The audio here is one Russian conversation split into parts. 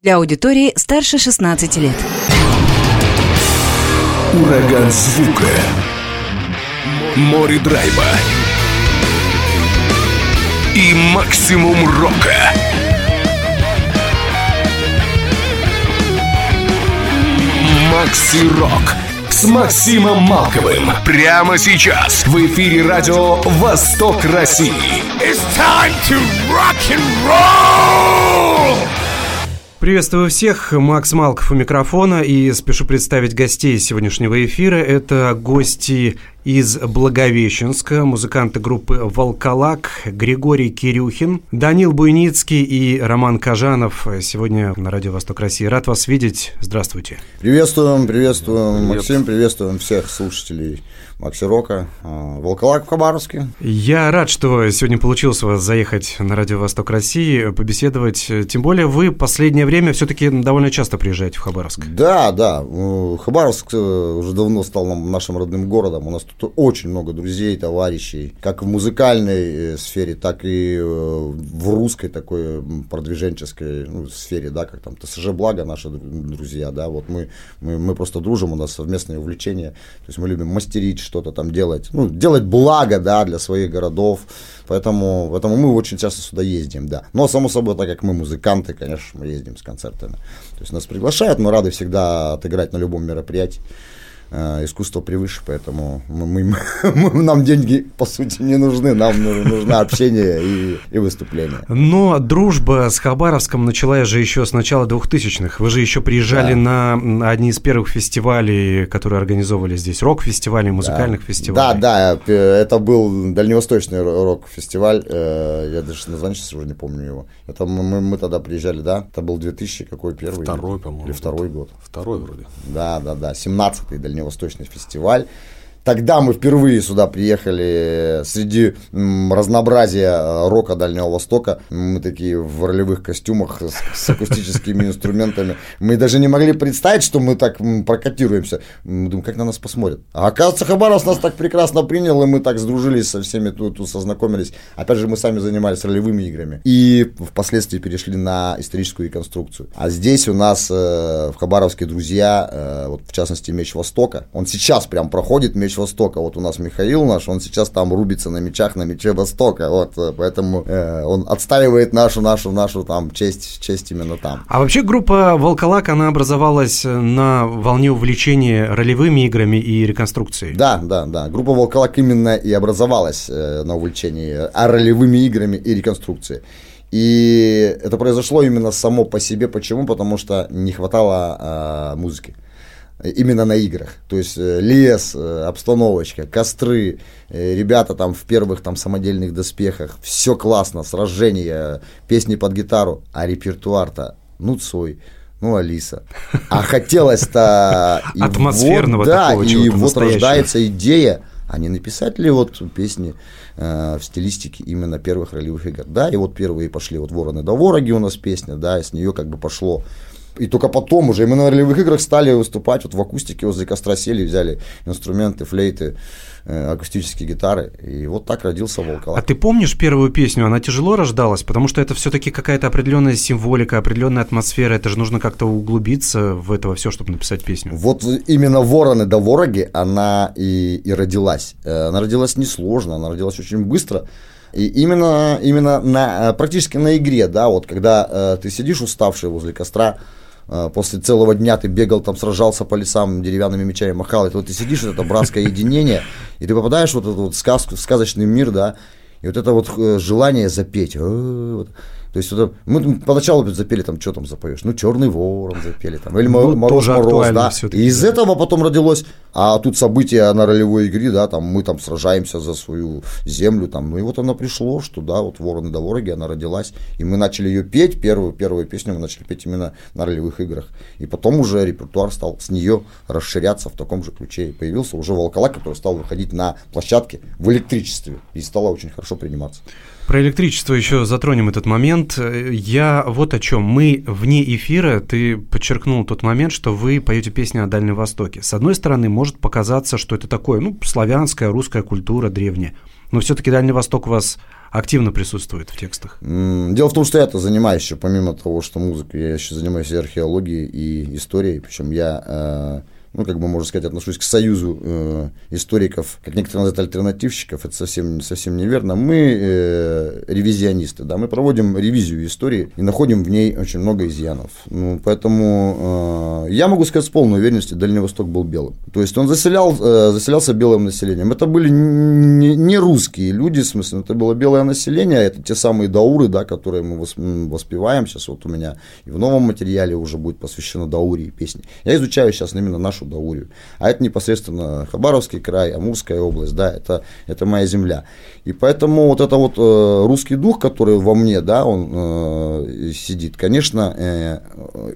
Для аудитории старше 16 лет. Ураган звука. Море драйва. И максимум рока. Макси Рок с Максимом Малковым. Прямо сейчас в эфире радио «Восток России». It's time to rock and roll! Приветствую всех, Макс Малков у микрофона и спешу представить гостей сегодняшнего эфира. Это гости из Благовещенска, музыканты группы «Волколак», Григорий Кирюхин, Данил Буйницкий и Роман Кажанов. Сегодня на Радио Восток России. Рад вас видеть. Здравствуйте. Приветствуем, приветствуем, Привет. Максим, приветствуем всех слушателей Макси Рока, а, Волколак в Хабаровске. Я рад, что сегодня получилось у вас заехать на Радио Восток России, побеседовать. Тем более вы последнее время все-таки довольно часто приезжаете в Хабаровск. Да, да. Хабаровск э, уже давно стал нашим родным городом. У нас тут очень много друзей, товарищей, как в музыкальной э, сфере, так и э, в русской такой продвиженческой ну, сфере, да, как там ТСЖ Благо наши друзья, да, вот мы, мы, мы просто дружим, у нас совместные увлечения, то есть мы любим мастерить, что-то там делать, ну, делать благо, да, для своих городов, поэтому, поэтому мы очень часто сюда ездим, да. Но, само собой, так как мы музыканты, конечно, мы ездим с концертами. То есть нас приглашают, мы рады всегда отыграть на любом мероприятии. Э, искусство превыше, поэтому мы, мы, мы, нам деньги, по сути, не нужны, нам нужно общение и, и выступление. Но дружба с Хабаровском началась же еще с начала 2000-х. Вы же еще приезжали да. на одни из первых фестивалей, которые организовывали здесь, рок-фестивалей, музыкальных да. фестивалей. Да, да, это был дальневосточный рок-фестиваль, э, я даже название сейчас уже не помню его. Это мы, мы тогда приезжали, да, это был 2000 какой первый? Второй, по-моему. Или второй год. Второй вроде. Да, да, да, 17-й дальневосточный Дальневосточный фестиваль. Тогда мы впервые сюда приехали среди разнообразия э, рока Дальнего Востока. Мы такие в ролевых костюмах с, с акустическими инструментами. Мы даже не могли представить, что мы так прокатируемся. Мы думаем, как на нас посмотрят. А оказывается, Хабаровск нас так прекрасно принял, и мы так сдружились со всеми тут, тут сознакомились. Опять же, мы сами занимались ролевыми играми. И впоследствии перешли на историческую реконструкцию. А здесь у нас э, в Хабаровске друзья, э, вот в частности, Меч Востока. Он сейчас прям проходит Меч Востока. Вот у нас Михаил наш, он сейчас там рубится на мечах, на мече Востока. Вот, э, поэтому э, он отстаивает нашу, нашу, нашу там честь, честь именно там. А вообще группа Волколак, она образовалась на волне увлечения ролевыми играми и реконструкцией. Да, да, да. Группа Волколак именно и образовалась э, на увлечении а ролевыми играми и реконструкцией. И это произошло именно само по себе. Почему? Потому что не хватало э, музыки именно на играх. То есть э, лес, э, обстановочка, костры, э, ребята там в первых там самодельных доспехах, все классно, сражения, песни под гитару, а репертуар-то, ну, Цой, ну, Алиса. А хотелось-то... Атмосферного вот, Да, и вот рождается идея, а не написать ли вот песни э, в стилистике именно первых ролевых игр. Да, и вот первые пошли вот «Вороны да вороги» у нас песня, да, и с нее как бы пошло и только потом уже мы на ролевых играх стали выступать, вот в акустике возле костра сели, взяли инструменты, флейты, э, акустические гитары, и вот так родился Волколак. А ты помнишь первую песню? Она тяжело рождалась, потому что это все-таки какая-то определенная символика, определенная атмосфера, это же нужно как-то углубиться в это все, чтобы написать песню. Вот именно «Вороны да вороги» она и, и родилась. Э, она родилась несложно, она родилась очень быстро, и именно, именно на, практически на игре, да, вот когда э, ты сидишь уставший возле костра, после целого дня ты бегал там, сражался по лесам деревянными мечами, махал, и вот ты сидишь, вот это братское единение, и ты попадаешь в вот этот вот сказку, в сказочный мир, да, и вот это вот э, желание запеть, э, то есть это, мы поначалу запели, там, что там запоешь? Ну, черный ворон запели, там, или ну, мороз, мороз, да. И из этого потом родилось, а тут события на ролевой игре, да, там, мы там сражаемся за свою землю, там, ну, и вот оно пришло, что, да, вот вороны да вороги, она родилась, и мы начали ее петь, первую, первую песню мы начали петь именно на ролевых играх. И потом уже репертуар стал с нее расширяться в таком же ключе. И появился уже волколак, который стал выходить на площадке в электричестве, и стало очень хорошо приниматься. Про электричество еще затронем этот момент. Я вот о чем. Мы вне эфира, ты подчеркнул тот момент, что вы поете песни о Дальнем Востоке. С одной стороны, может показаться, что это такое, ну, славянская, русская культура древняя. Но все-таки Дальний Восток вас активно присутствует в текстах? Дело в том, что я-то занимаюсь еще, помимо того, что музыкой, я еще занимаюсь и археологией, и историей, причем я э, ну, как бы, можно сказать, отношусь к союзу э, историков, как некоторые называют альтернативщиков, это совсем, совсем неверно. Мы э, ревизионисты, да, мы проводим ревизию истории и находим в ней очень много изъянов. Ну, поэтому э, я могу сказать с полной уверенностью, Дальний Восток был белым. То есть он заселял, э, заселялся белым населением. Это были не, не русские люди, в смысле, это было белое население, это те самые дауры, да, которые мы воспеваем. Сейчас вот у меня и в новом материале уже будет посвящено дауре и песне. Я изучаю сейчас именно нашу нашу Даурию. А это непосредственно Хабаровский край, Амурская область, да, это, это моя земля. И поэтому вот это вот э, русский дух, который во мне, да, он э, сидит, конечно, э,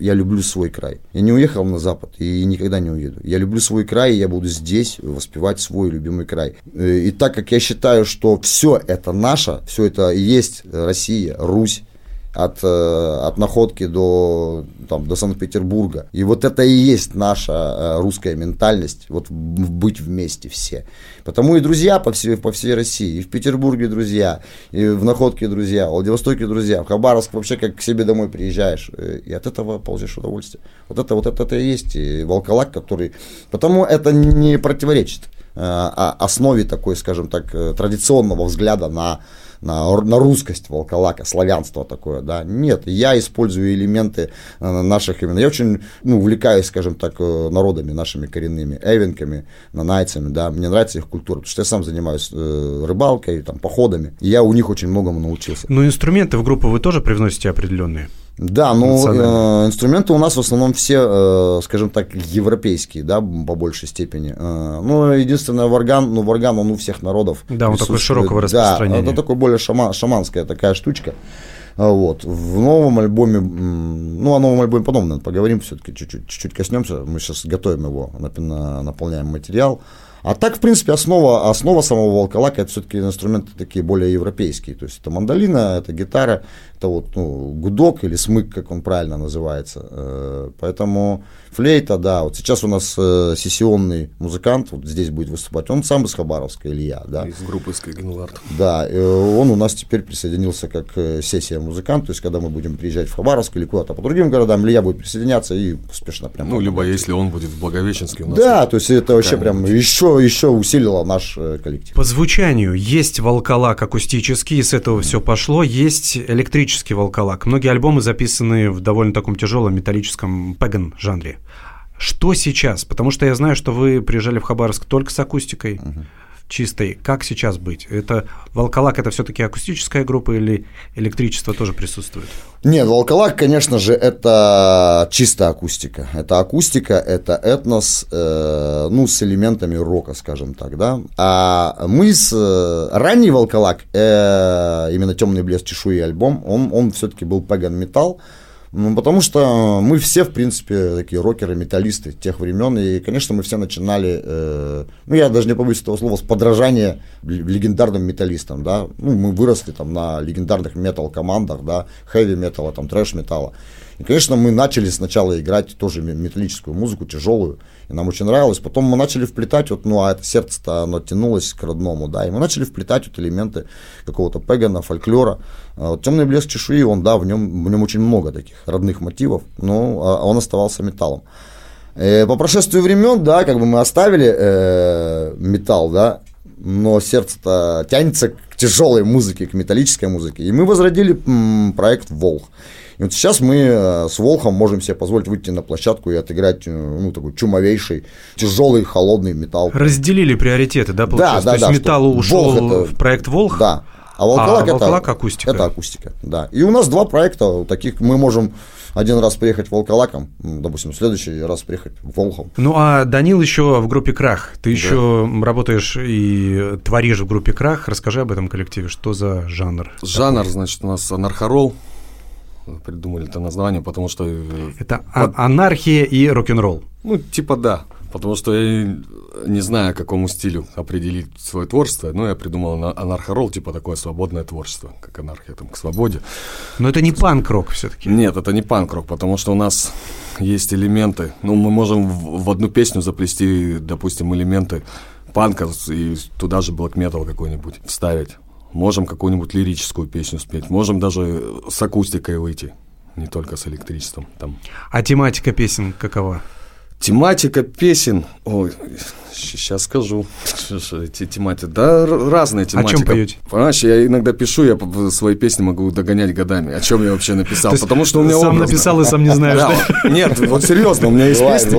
я люблю свой край. Я не уехал на Запад и никогда не уеду. Я люблю свой край, и я буду здесь воспевать свой любимый край. Э, и так как я считаю, что все это наше, все это есть Россия, Русь, от, э, от находки до, там, до Санкт-Петербурга. И вот это и есть наша э, русская ментальность, вот быть вместе все. Потому и друзья по всей, по всей России, и в Петербурге друзья, и в Находке друзья, в Владивостоке друзья, в Хабаровск вообще как к себе домой приезжаешь, э, и от этого получаешь удовольствие. Вот это вот это, это и есть и волколак, который... Потому это не противоречит а основе такой, скажем так, традиционного взгляда на на, на русскость волколака, славянство такое, да. Нет, я использую элементы э, наших именно. Я очень ну, увлекаюсь, скажем так, э, народами нашими коренными, эвенками, нанайцами, да. Мне нравится их культура, потому что я сам занимаюсь э, рыбалкой, там, походами. И я у них очень многому научился. Но инструменты в группу вы тоже привносите определенные? Да, но э, инструменты у нас в основном все, э, скажем так, европейские, да, по большей степени. Э, ну, единственное, варган, ну, варган, он у всех народов. Да, он такой широкого распространения. Да, это такой более шама, шаманская такая штучка. А вот. В новом альбоме, ну, о новом альбоме потом, наверное, поговорим все-таки, чуть-чуть, чуть-чуть коснемся. Мы сейчас готовим его, наполняем материал. А так, в принципе, основа, основа самого волколака это все-таки инструменты такие более европейские. То есть это мандолина, это гитара, это вот ну, гудок или смык, как он правильно называется. Э, поэтому флейта, да, вот сейчас у нас э, сессионный музыкант, вот здесь будет выступать, он сам из Хабаровска, Илья, да. Из группы Скайгенлард. Да, он у нас теперь присоединился как э, сессия музыкант, то есть когда мы будем приезжать в Хабаровск или куда-то по другим городам, Илья будет присоединяться и успешно прям... Ну, либо если он будет в Благовещенске у нас. Да, то есть это вообще прям еще, еще усилило наш коллектив. По звучанию есть волколак акустический, с этого все пошло, есть электрический электрический волколак. Многие альбомы записаны в довольно таком тяжелом металлическом пэган жанре. Что сейчас? Потому что я знаю, что вы приезжали в Хабаровск только с акустикой. Uh-huh чистой. Как сейчас быть? Это Волколак это все-таки акустическая группа или электричество тоже присутствует? Нет, Волколак, конечно же, это чистая акустика. Это акустика, это этнос, э, ну, с элементами рока, скажем так, да. А мы с э, ранний Волколак, э, именно темный блеск чешуи альбом, он, он все-таки был паган металл. Ну, потому что мы все, в принципе, такие рокеры, металлисты тех времен. И, конечно, мы все начинали, э, ну, я даже не побоюсь этого слова, с подражания легендарным металлистам, да. Ну, мы выросли там на легендарных метал-командах, да, хэви-металла, там, трэш-металла. И, конечно, мы начали сначала играть тоже металлическую музыку, тяжелую, и нам очень нравилось. Потом мы начали вплетать, вот, ну, а это сердце-то, оно тянулось к родному, да, и мы начали вплетать вот элементы какого-то пегана, фольклора. А вот темный блеск чешуи, он, да, в нем, в нем очень много таких родных мотивов, но а он оставался металлом. Э, по прошествию времен, да, как бы мы оставили э, металл, да, но сердце-то тянется к тяжелой музыке, к металлической музыке. И мы возродили м, проект «Волх». Вот сейчас мы э, с Волхом можем себе позволить выйти на площадку и отыграть, э, ну, такой чумовейший, тяжелый, холодный металл. Разделили приоритеты, да, получается? Да, да, То есть металл ушел это... в проект Волх? Да. А Волколак, а, это, акустика. Это акустика, да. И у нас два проекта таких, мы можем один раз приехать Волколаком, допустим, в следующий раз приехать Волхом. Ну, а Данил еще в группе Крах. Ты да. еще работаешь и творишь в группе Крах. Расскажи об этом коллективе. Что за жанр? Жанр, такой? значит, у нас анархорол. Придумали это название, потому что... Э, это под... анархия и рок-н-ролл. Ну, типа да. Потому что я не знаю, какому стилю определить свое творчество, но я придумал анархорол, типа такое свободное творчество, как анархия там к свободе. Но это не панк-рок все-таки. Нет, это не панк-рок, потому что у нас есть элементы. Ну, мы можем в, в одну песню заплести, допустим, элементы панка и туда же блэк метал какой-нибудь вставить. Можем какую-нибудь лирическую песню спеть, можем даже с акустикой выйти, не только с электричеством. Там. А тематика песен какова? Тематика песен, ой, сейчас скажу, эти тематики, да, разные тематики. О чем поете? Понимаешь, я иногда пишу, я свои песни могу догонять годами, о чем я вообще написал, потому что у меня Сам написал и сам не знаешь? Нет, вот серьезно, у меня есть песни,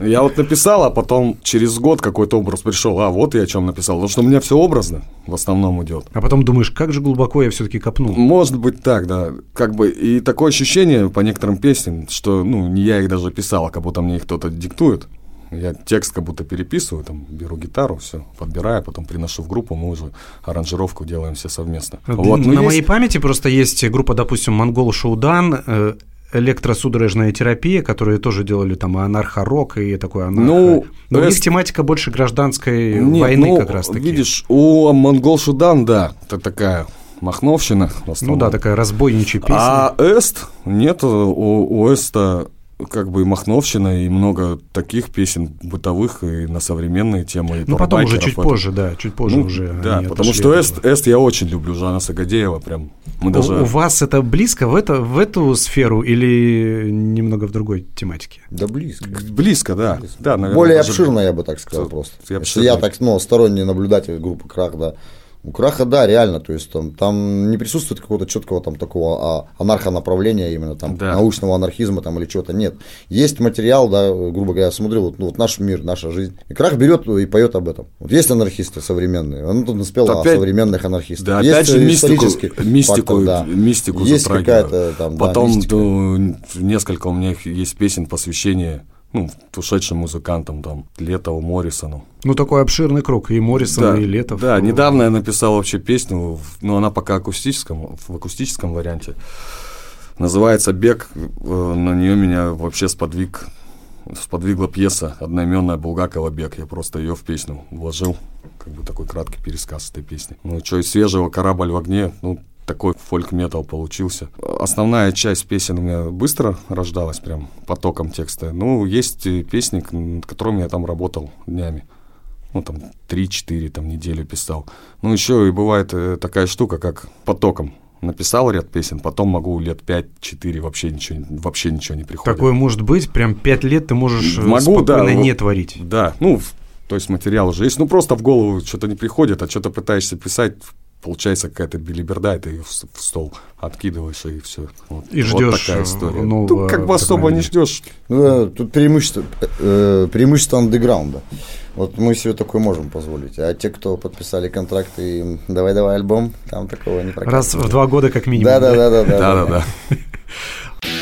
я вот написал, а потом через год какой-то образ пришел, а вот я о чем написал, потому что у меня все образно в основном идет. А потом думаешь, как же глубоко я все-таки копнул. Может быть так, да. Как бы и такое ощущение по некоторым песням, что ну не я их даже писал, а как будто мне их кто-то диктует. Я текст как будто переписываю, там беру гитару, все, подбираю, потом приношу в группу, мы уже аранжировку делаем все совместно. Вот, ну, На есть- моей памяти просто есть группа, допустим, Монгол Шоудан, э, электросудорожная терапия, которые тоже делали там анархо-рок и такое анархо. Ну, Но у них эс- тематика больше гражданской Нет, войны ну, как раз-таки. Видишь, у Монгол Шудан, да, это такая махновщина ну да, такая разбойничья песня. А Эст, нет, у, у Эста как бы и махновщина, и много таких песен бытовых и на современные темы. и ну потом уже чуть это. позже, да, чуть позже Ну, уже. Да, потому что Эст. Эст я очень люблю, Жана Сагадеева, прям. Мы У- даже... У, вас это близко в, это, в эту сферу или немного в другой тематике? Да близко. Близко, да. да наверное, Более даже- обширно, я бы так сказал просто. я я так, ну, сторонний наблюдатель группы Крах, да. У Краха, да, реально, то есть там, там не присутствует какого-то четкого там такого а, анархонаправления именно там Да. научного анархизма там или чего-то нет. Есть материал, да, грубо говоря, я смотрю, вот, ну, вот наш мир, наша жизнь. И Крах берет и поет об этом. Вот есть анархисты современные, он тут наспел о Опять- современных анархистах. Да, есть опять же, мистику, исторический мистику, фактор, да. мистику есть какая-то там, да, Потом мистика. ну, несколько у меня есть песен посвящения ну, ушедшим музыкантам, там, Летову, Моррисону. Ну, такой обширный круг. И Моррисон, и Летов. Да, недавно я написал вообще песню, но она пока акустическом, в акустическом варианте. Называется «Бег». Э, На нее меня вообще сподвиг, сподвигла пьеса одноименная Булгакова «Бег». Я просто ее в песню вложил, как бы такой краткий пересказ этой песни. Ну, что из свежего «Корабль в огне», ну, такой фольк-метал получился. Основная часть песен у меня быстро рождалась, прям потоком текста. Ну, есть э, песни, над которыми я там работал днями ну, там, 3-4 там, неделю писал. Ну, еще и бывает э, такая штука, как потоком. Написал ряд песен, потом могу лет 5-4 вообще ничего, вообще ничего не приходит. Такое может быть, прям пять лет ты можешь э, Могу, да, спокойно вот- не творить. Да, ну, то есть материал уже есть. Ну, просто в голову что-то не приходит, а что-то пытаешься писать, получается какая-то билиберда, и ты ее в, стол откидываешь, и все. Вот, И вот ждешь, такая э, история. нового ну, как бы особо не ждешь. Ну, э, тут преимущество, э, преимущество андеграунда. Вот мы себе такое можем позволить. А те, кто подписали контракты, им давай-давай альбом, там такого не прокатит. Раз в два года как минимум. Да, да, да, да, да. Да-да-да.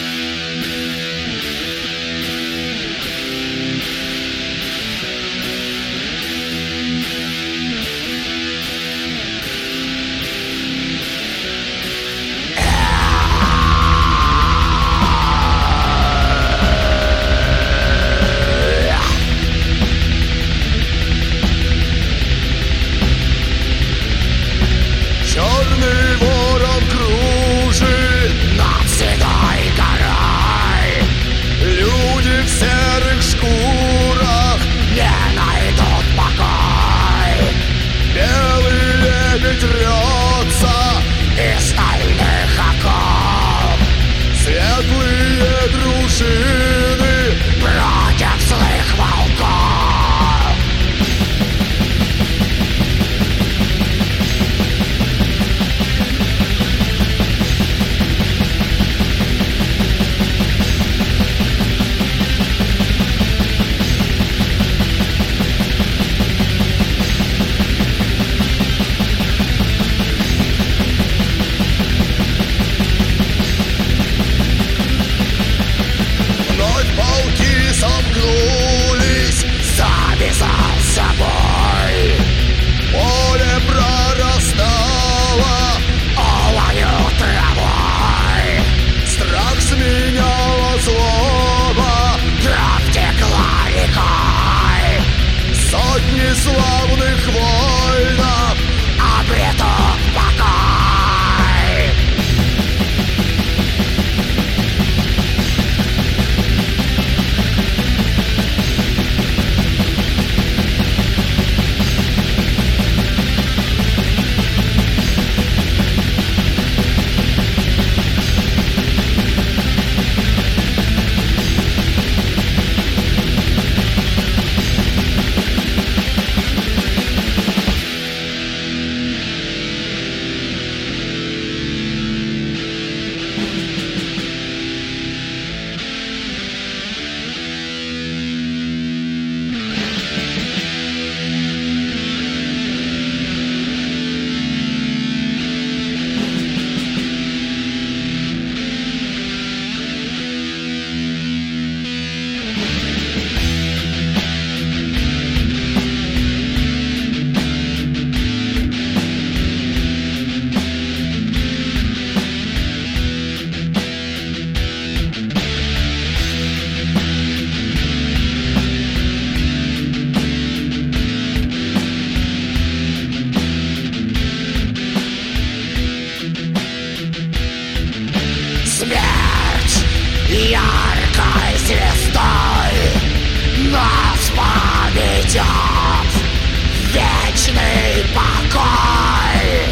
вечный покой.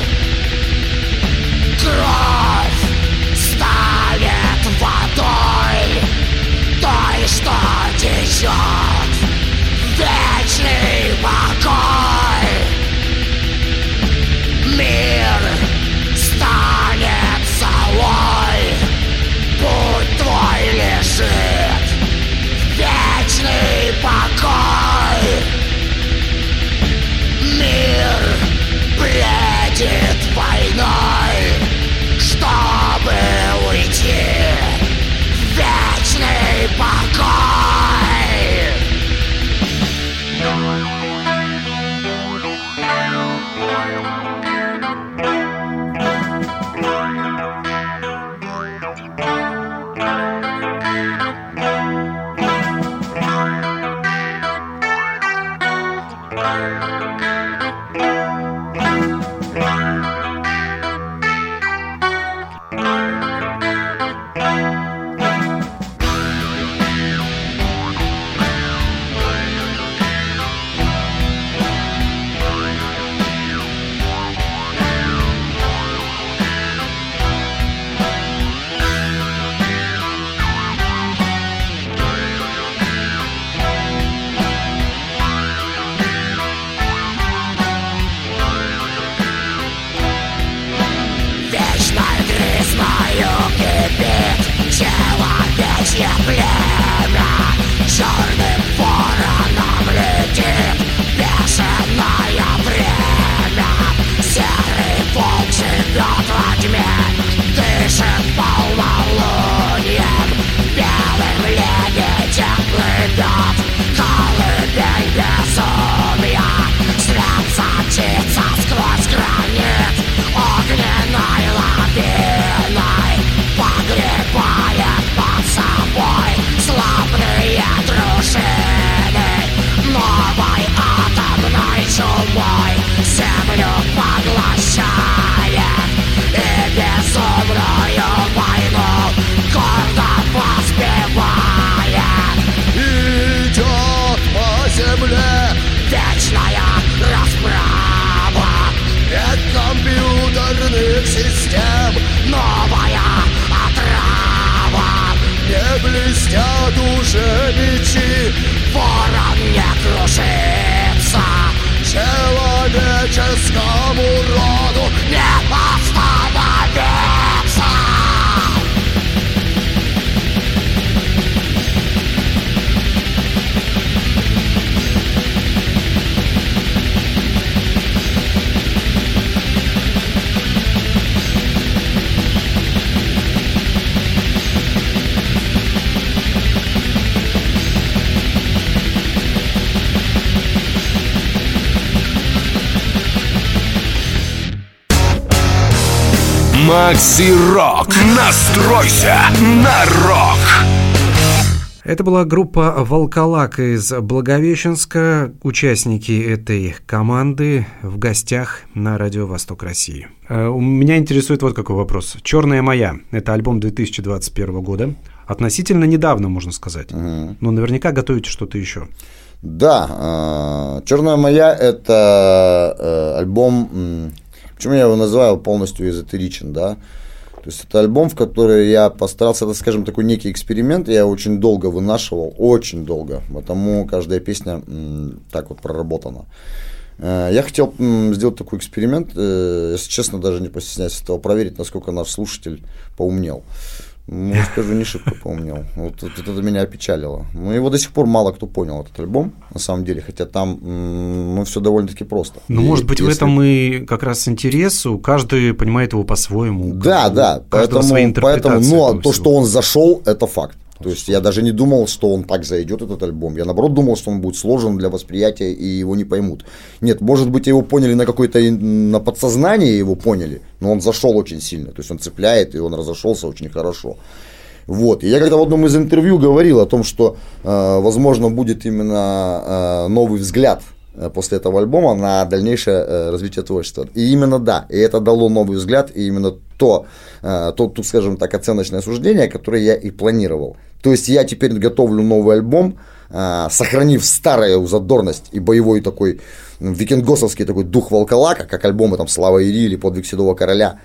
Кровь станет водой той, что течет. Макси Рок. Настройся на рок. Это была группа «Волколак» из Благовещенска. Участники этой команды в гостях на Радио Восток России. Э, У меня интересует вот какой вопрос. «Черная моя» — это альбом 2021 года. Относительно недавно, можно сказать. Но наверняка готовите что-то еще. Да, Черная моя это э, альбом. Почему я его называю полностью эзотеричен, да? То есть это альбом, в который я постарался, это, скажем, такой некий эксперимент. Я очень долго вынашивал, очень долго. Потому каждая песня м, так вот проработана. Э, Я хотел сделать такой эксперимент, э, если честно, даже не постесняюсь этого проверить, насколько наш слушатель поумнел. Ну, скажу, не шибко поумнел. Вот, вот это меня опечалило. Ну, его до сих пор мало кто понял, этот альбом, на самом деле, хотя там, м, ну, все довольно-таки просто. Ну, И может быть, в если- этом и как раз интерес. Каждый понимает его по-своему. Да, да, поэтому, поэтому ну, а то, всего. что он зашел, это факт. То есть я даже не думал, что он так зайдет, этот альбом. Я наоборот думал, что он будет сложен для восприятия и его не поймут. Нет, может быть, его поняли на какой-то, на подсознании его поняли, но он зашел очень сильно. То есть он цепляет, и он разошелся очень хорошо. Вот. И я когда в одном из интервью говорил о том, что, э, возможно, будет именно э, новый взгляд э, после этого альбома на дальнейшее э, развитие творчества. И именно да, и это дало новый взгляд, и именно то, то, тут, скажем так, оценочное суждение, которое я и планировал. То есть я теперь готовлю новый альбом, э, сохранив старую задорность и боевой такой викингосовский такой дух волколака, как альбомы там «Слава Ири» или «Подвиг Седого Короля»,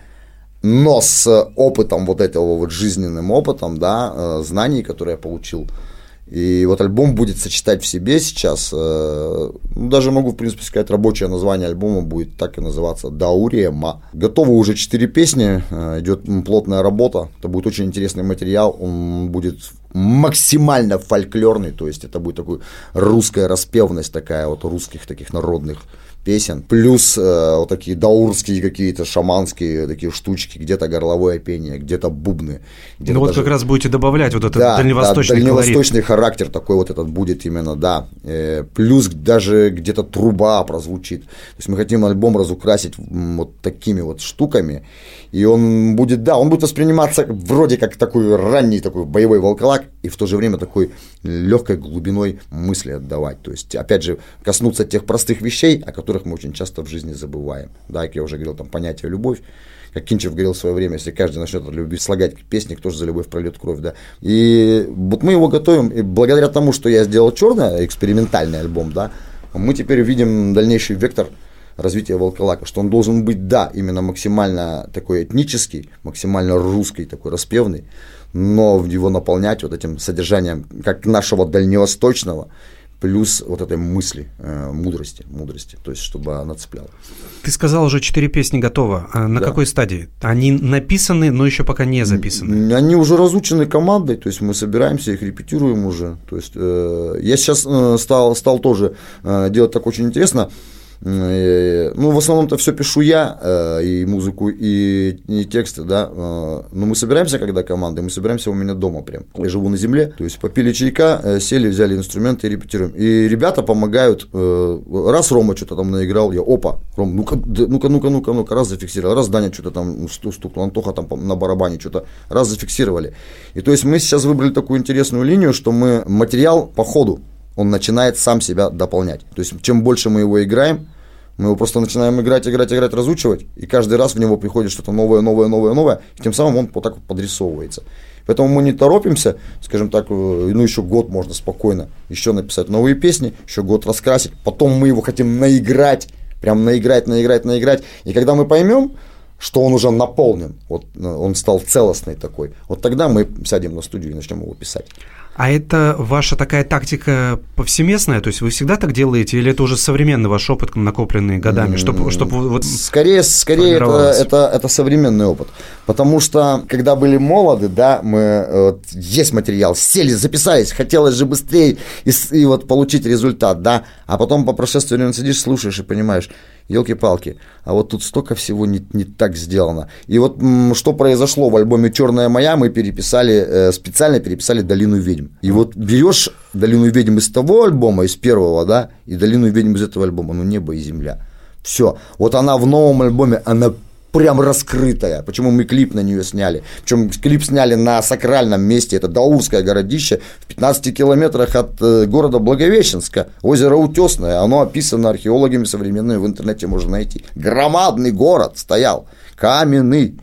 но с опытом вот этого вот жизненным опытом, да, э, знаний, которые я получил И вот альбом будет сочетать в себе сейчас, э, ну, даже могу, в принципе, сказать, рабочее название альбома будет так и называться «Даурема». Готовы уже четыре песни, э, идет плотная работа, это будет очень интересный материал, он будет максимально фольклорный, то есть это будет такой русская распевность такая, вот русских таких народных песен, плюс э, вот такие даурские какие-то шаманские такие штучки, где-то горловое пение, где-то бубны. Где ну вот как раз будете добавлять вот этот да, дальневосточный да, дальневосточный характер такой вот этот будет именно, да. Э, плюс даже где-то труба прозвучит. То есть мы хотим альбом разукрасить вот такими вот штуками, и он будет, да, он будет восприниматься вроде как такой ранний такой боевой волколак, и в то же время такой легкой глубиной мысли отдавать. То есть, опять же, коснуться тех простых вещей, о которых мы очень часто в жизни забываем. Да, как я уже говорил, там понятие любовь, как Кинчев говорил в свое время, если каждый начнет от любви слагать песни, кто же за любовь прольет кровь, да. И вот мы его готовим, и благодаря тому, что я сделал черный экспериментальный альбом, да, мы теперь видим дальнейший вектор развития волколака, что он должен быть, да, именно максимально такой этнический, максимально русский, такой распевный, но его наполнять вот этим содержанием, как нашего дальневосточного, плюс вот этой мысли, э, мудрости, мудрости, то есть чтобы она цепляла. Ты сказал, уже четыре песни готовы. А на да. какой стадии? Они написаны, но еще пока не записаны. Они уже разучены командой, то есть мы собираемся, их репетируем уже. То есть э, я сейчас э, стал, стал тоже э, делать так очень интересно. Э, ну, в основном-то все пишу я, э, и музыку, и, и тексты, да. Э, но мы собираемся, когда команда, мы собираемся у меня дома прям. Я живу на земле, то есть попили чайка, сели, взяли инструменты и репетируем. И ребята помогают. Раз Рома что-то там наиграл, я, опа, Ром, ну-ка, ну-ка, ну-ка, ну-ка, ну-ка, раз зафиксировал, раз Даня что-то там стукнул, Антоха там на барабане что-то, раз зафиксировали. И то есть мы сейчас выбрали такую интересную линию, что мы материал по ходу он начинает сам себя дополнять. То есть, чем больше мы его играем, мы его просто начинаем играть, играть, играть, разучивать, и каждый раз в него приходит что-то новое, новое, новое, новое, и тем самым он вот так вот подрисовывается. Поэтому мы не торопимся, скажем так, э, ну еще год можно спокойно еще написать новые песни, еще год раскрасить, потом мы его хотим наиграть, прям наиграть, наиграть, наиграть, и когда мы поймем, что он уже наполнен, вот э, он стал целостный такой, вот тогда мы сядем на студию и начнем его писать. А это ваша такая тактика повсеместная? То есть вы всегда так делаете, или это уже современный ваш опыт, накопленный годами, чтобы, чтобы вот Скорее, скорее это, это, это современный опыт. Потому что, когда были молоды, да, мы вот, есть материал, сели, записались, хотелось же быстрее и, и вот получить результат, да, а потом по прошествии времени сидишь, слушаешь и понимаешь, елки-палки, а вот тут столько всего не, не так сделано. И вот что произошло в альбоме «Черная моя», мы переписали, э, специально переписали «Долину ведьм». И вот берешь «Долину ведьм» из того альбома, из первого, да, и «Долину ведьм» из этого альбома, ну небо и земля. Все. Вот она в новом альбоме, она прям раскрытая. Почему мы клип на нее сняли? Причем клип сняли на сакральном месте, это Даурское городище, в 15 километрах от э, города Благовещенска, озеро Утесное, оно описано археологами современными, в интернете можно найти. Громадный город стоял, каменный,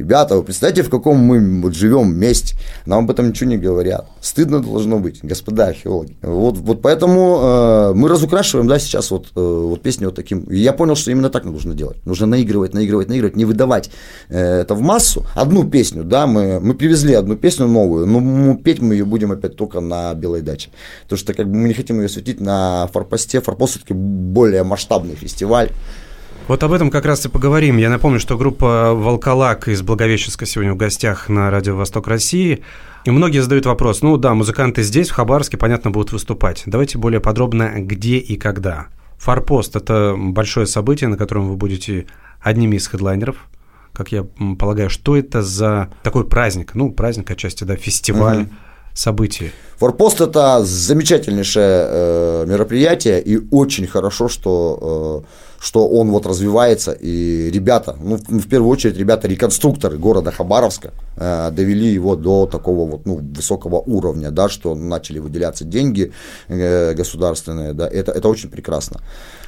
Ребята, вы представляете, в каком мы вот живем месте? Нам об этом ничего не говорят. Стыдно должно быть, господа археологи. Вот, вот поэтому э, мы разукрашиваем, да, сейчас вот, э, вот песни вот таким. И я понял, что именно так нужно делать. Нужно наигрывать, наигрывать, наигрывать, не выдавать э, это в массу. Одну песню, да, мы, мы привезли одну песню новую, но петь мы ее будем опять только на Белой даче. Потому что как бы мы не хотим ее светить на форпосте. Форпост все-таки более масштабный фестиваль. Вот об этом как раз и поговорим. Я напомню, что группа «Волколак» из Благовещенска сегодня в гостях на Радио Восток России. И многие задают вопрос, ну да, музыканты здесь, в Хабаровске, понятно, будут выступать. Давайте более подробно, где и когда. «Форпост» — это большое событие, на котором вы будете одними из хедлайнеров, как я полагаю. Что это за такой праздник? Ну, праздник отчасти, да, фестиваль. Угу событие? Форпост это замечательнейшее э, мероприятие, и очень хорошо, что э, что он вот развивается, и ребята, ну, в первую очередь, ребята-реконструкторы города Хабаровска э, довели его до такого вот, ну, высокого уровня, да, что начали выделяться деньги э, государственные, да, это, это очень прекрасно.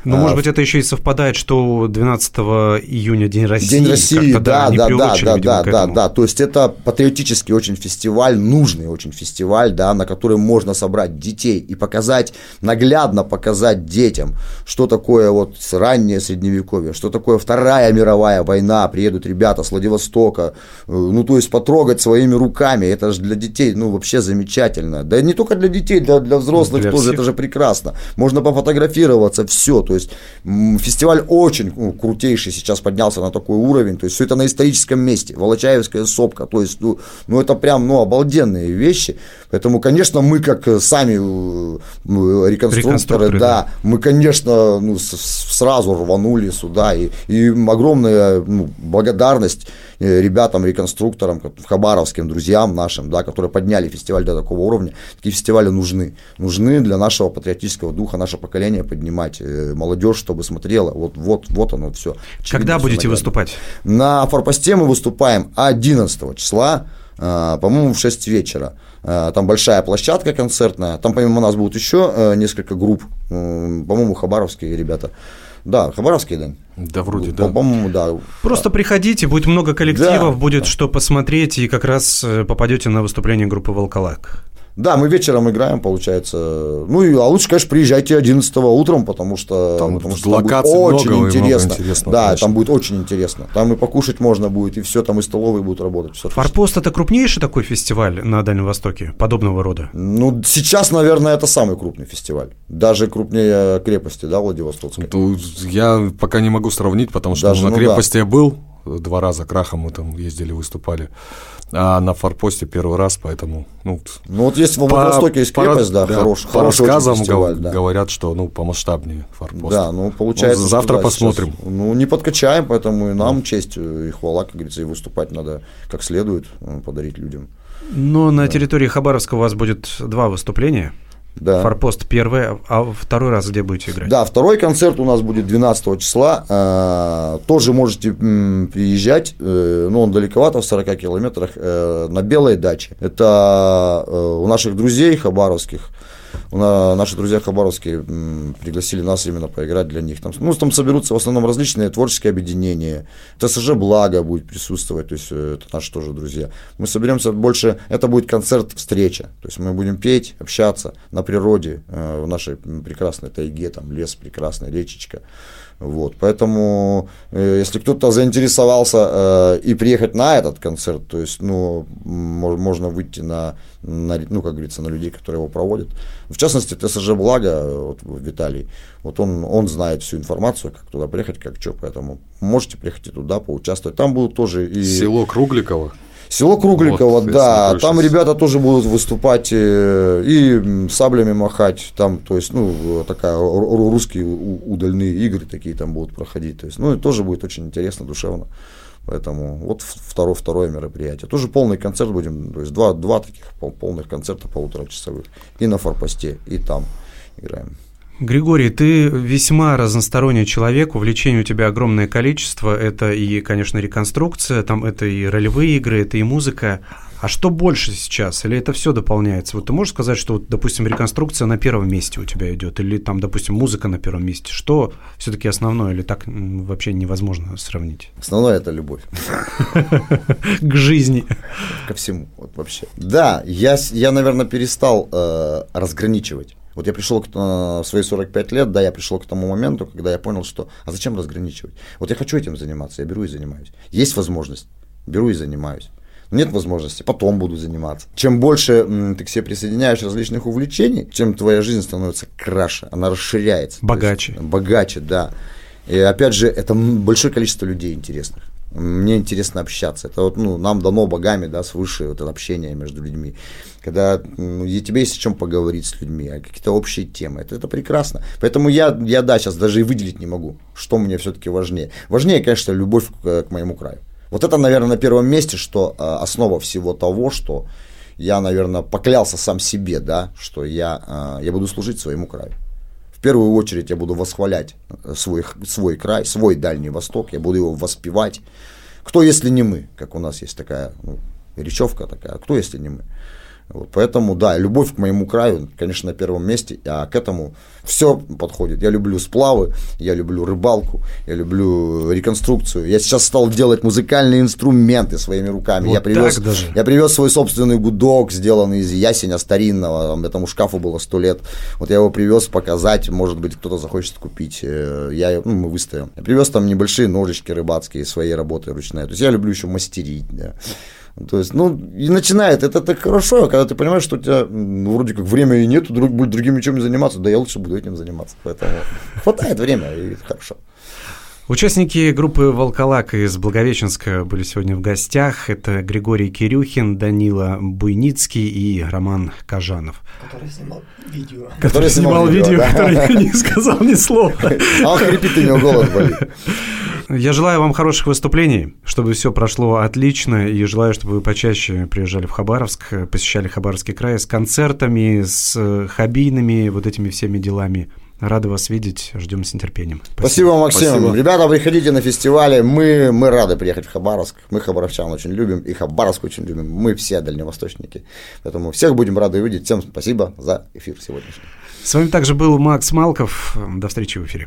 Ну, может а, быть, это еще и совпадает, что 12 июня День России. День России, да, да, да, да, да, да, да. То есть это патриотический очень фестиваль, нужный очень фестиваль, да, на который можно собрать детей и показать, наглядно показать детям, что такое вот раннее средневековье, что такое Вторая мировая война, приедут ребята с Владивостока, э, ну, то есть потрогать своими руками, это же для детей, ну, вообще замечательно. Да не только для детей, для, для взрослых Для тоже, всех. это же прекрасно. Можно пофотографироваться, все, то есть фестиваль очень ну, крутейший сейчас поднялся на такой уровень, то есть все это на историческом месте, Волочаевская сопка, то есть, ну, ну это прям, ну, обалденные вещи, поэтому, конечно, мы как э, сами э, реконструкторы, Реконструкторы, да, мы, конечно, ну, с- с- сразу рванули сюда, и, и огромная ну, благодарность э, ребятам, реконструкторам, хабаровским друзьям нашим, да, которые подняли фестиваль до такого уровня. Такие фестивали нужны. Нужны для нашего патриотического духа, наше поколение поднимать, э, молодежь, чтобы смотрела. Вот, вот, вот оно все. Когда будете выступать? На форпосте мы выступаем 11 числа, э, по-моему, в 6 вечера. Э, Там большая площадка концертная. Там помимо нас будут еще э, несколько групп. По-моему, хабаровские ребята. Да, хабаровские, Дань? Да, вроде, По- да. По-моему, да. Просто приходите, будет много коллективов, Да. будет что посмотреть, и как раз э, попадете на выступление группы «Волколак». Да, мы вечером играем, получается. Ну, и, а лучше, конечно, приезжайте 11 утром, потому что, Там потому что локаций будет много очень много интересно. интересного, да, конечно. там будет очень интересно. Там и покушать можно будет, и все, там и столовые будут работать. Отлично. «Форпост» — это крупнейший такой фестиваль на Дальнем Востоке, подобного рода? Ну, сейчас, наверное, это самый крупный фестиваль. Даже крупнее крепости, да, Владивостокской. То я пока не могу сравнить, потому что Даже, на ну крепости я был два раза крахом мы там ездили, выступали, а на форпосте первый раз, поэтому ну, Ну, вот есть в по- Владивостоке есть по крепость, раз- да, хорош, по хороший рассказам фестиваль, гов- да. говорят, что ну помасштабнее форпост. Да, ну получается. Ну, завтра да, посмотрим. сейчас, ну, не подкачаем, поэтому и нам честь э, и хвала, как говорится, и выступать надо как следует, э, подарить людям. Но на территории Хабаровска у вас будет два выступления. Да. «Форпост» первое, а второй раз где будете играть? Да, второй концерт у нас будет 12 числа. Э, Тоже можете приезжать, э, ну, он далековато, в 40 километрах, э, на Белой даче. Это э, у наших друзей хабаровских. На- Наши друзья хабаровские пригласили нас именно поиграть для них. Там, ну, там соберутся в основном различные творческие объединения. ТСЖ «Благо» будет присутствовать, то есть э, это наши тоже друзья. Мы соберемся больше, это будет концерт-встреча. То есть мы будем петь, общаться на природе, э, в нашей прекрасной тайге, там лес прекрасный, речечка. Вот, поэтому, э, если кто-то заинтересовался э, и приехать на этот концерт, то есть, ну, можно выйти на, на, ну, как говорится, на людей, которые его проводят. В частности, ТСЖ Благо, вот, Виталий, вот он, он знает всю информацию, как туда приехать, как что, поэтому можете приехать и туда, поучаствовать. Там будут тоже и... Село Кругликово. Село Кругликово, Вот, да, там ребята тоже будут выступать э, и саблями махать, там, то есть, ну, такая ру- ру- русские удальные игры такие там будут проходить, то есть, ну, и тоже будет очень интересно, душевно. Поэтому вот второе, второе мероприятие. Тоже полный концерт будем, то есть два, два таких пол- полных концерта полуторачасовых. И на форпосте, и там играем. Григорий, ты весьма разносторонний человек, увлечений у тебя огромное количество. Это и, конечно, реконструкция, там это и ролевые игры, это и музыка. А что больше сейчас? Или это все дополняется? Вот ты можешь сказать, что, вот, допустим, реконструкция на первом месте у тебя идет, или там, допустим, музыка на первом месте? Что все-таки основное, или так вообще невозможно сравнить? Основное это любовь. К жизни. ко всему, вот вообще. Да, я, я наверное, перестал э, разграничивать. Вот я пришел к, э, в свои 45 лет, да, я пришел к тому моменту, когда я понял, что, а зачем разграничивать? Вот я хочу этим заниматься, я беру и занимаюсь. Есть возможность, беру и занимаюсь. Нет возможности, потом буду заниматься. Чем больше м, ты к себе присоединяешь различных увлечений, чем твоя жизнь становится краше, она расширяется. Богаче. есть, богаче, да. И опять же, это большое количество людей интересных. Мне интересно общаться. Это вот, ну, нам дано богами, да, свыше вот это общение между людьми. Когда ну, и тебе есть о чем поговорить с людьми, а какие-то общие темы. Это, это прекрасно. Поэтому я, я, да, сейчас даже и выделить не могу, что мне все-таки важнее. Важнее, конечно, любовь к, к моему краю. Вот это, наверное, на первом месте, что э, основа всего того, что я, наверное, поклялся сам себе, да, что я, э, я буду служить своему краю. Первую очередь я буду восхвалять э, свой, свой край, свой Дальний Восток, я буду его воспевать. Кто, если не мы, как у нас есть такая ну, речевка такая, кто, если не мы. Вот, поэтому, да, любовь к моему краю, конечно, на первом месте, а к этому все подходит. Я люблю сплавы, я люблю рыбалку, я люблю реконструкцию. Я сейчас стал делать музыкальные инструменты своими руками. Вот я, привез, даже. я привез свой собственный гудок, сделанный из ясеня старинного, там, этому шкафу было сто лет. Вот я его привез показать, может быть, кто-то захочет купить. Э, Я, ну, мы выставим. Я привез там небольшие ножички рыбацкие своей работы ручной. То есть я люблю еще мастерить, да. То есть, ну, и начинает, это так хорошо, когда ты понимаешь, что у тебя ну, вроде как времени нету, друг, будет другим чем заниматься, да я лучше буду этим заниматься. Поэтому хватает время, и хорошо. Участники группы «Волколак» из Благовещенска были сегодня в гостях. Это Григорий Кирюхин, Данила Буйницкий и Роман Кажанов. который снимал видео. Который снимал видео, да. который не сказал ни слова. А он хрипит, у него голос болит. Я желаю вам хороших выступлений, чтобы все прошло отлично, и желаю, чтобы вы почаще приезжали в Хабаровск, посещали Хабаровский край с концертами, с э, хоббийными вот этими всеми делами. Рады вас видеть, ждем с нетерпением. Спасибо, Максим. Спасибо. Ребята, приходите на фестивали. Мы, мы рады приехать в Хабаровск. Мы хабаровчан очень любим, и Хабаровск очень любим. Мы все дальневосточники. Поэтому всех будем рады увидеть. Всем спасибо за эфир сегодняшний. С вами также был Макс Малков. До встречи в эфире.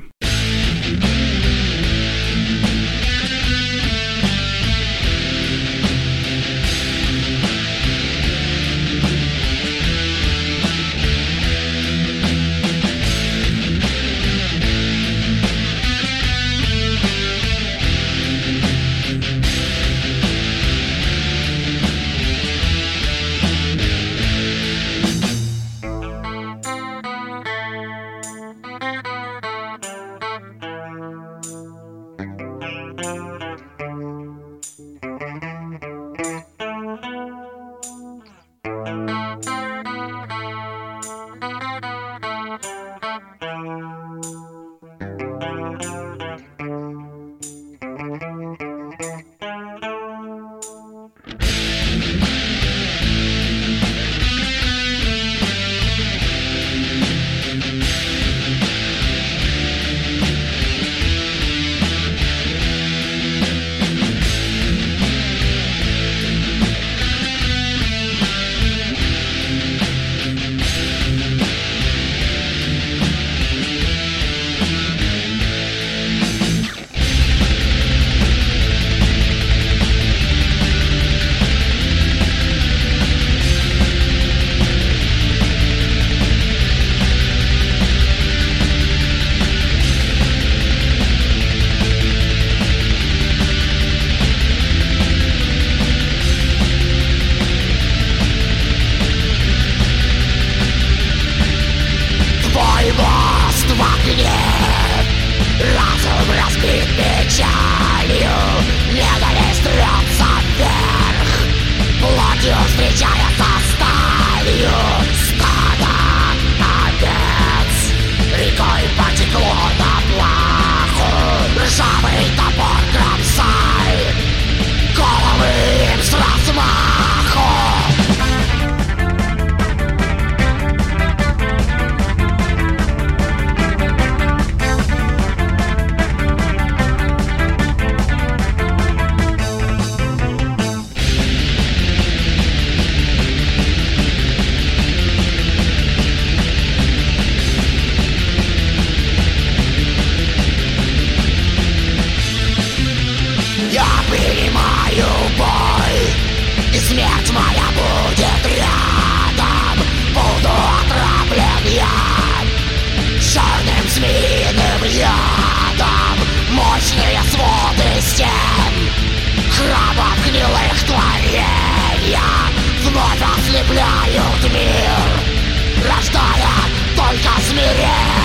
Ослепляют мир Рождая только смирение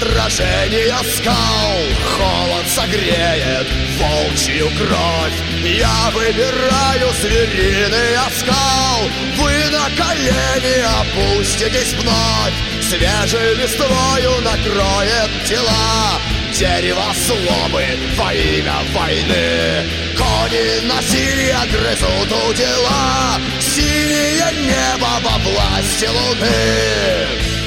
от отражения скал. Холод согреет волчью кровь. Я выбираю звериный оскал. Вы на колени опуститесь вновь. Свежей листвою накроет тела. Дерево сломы во имя войны. Кони насилия грызут у дела Синее небо во власти луны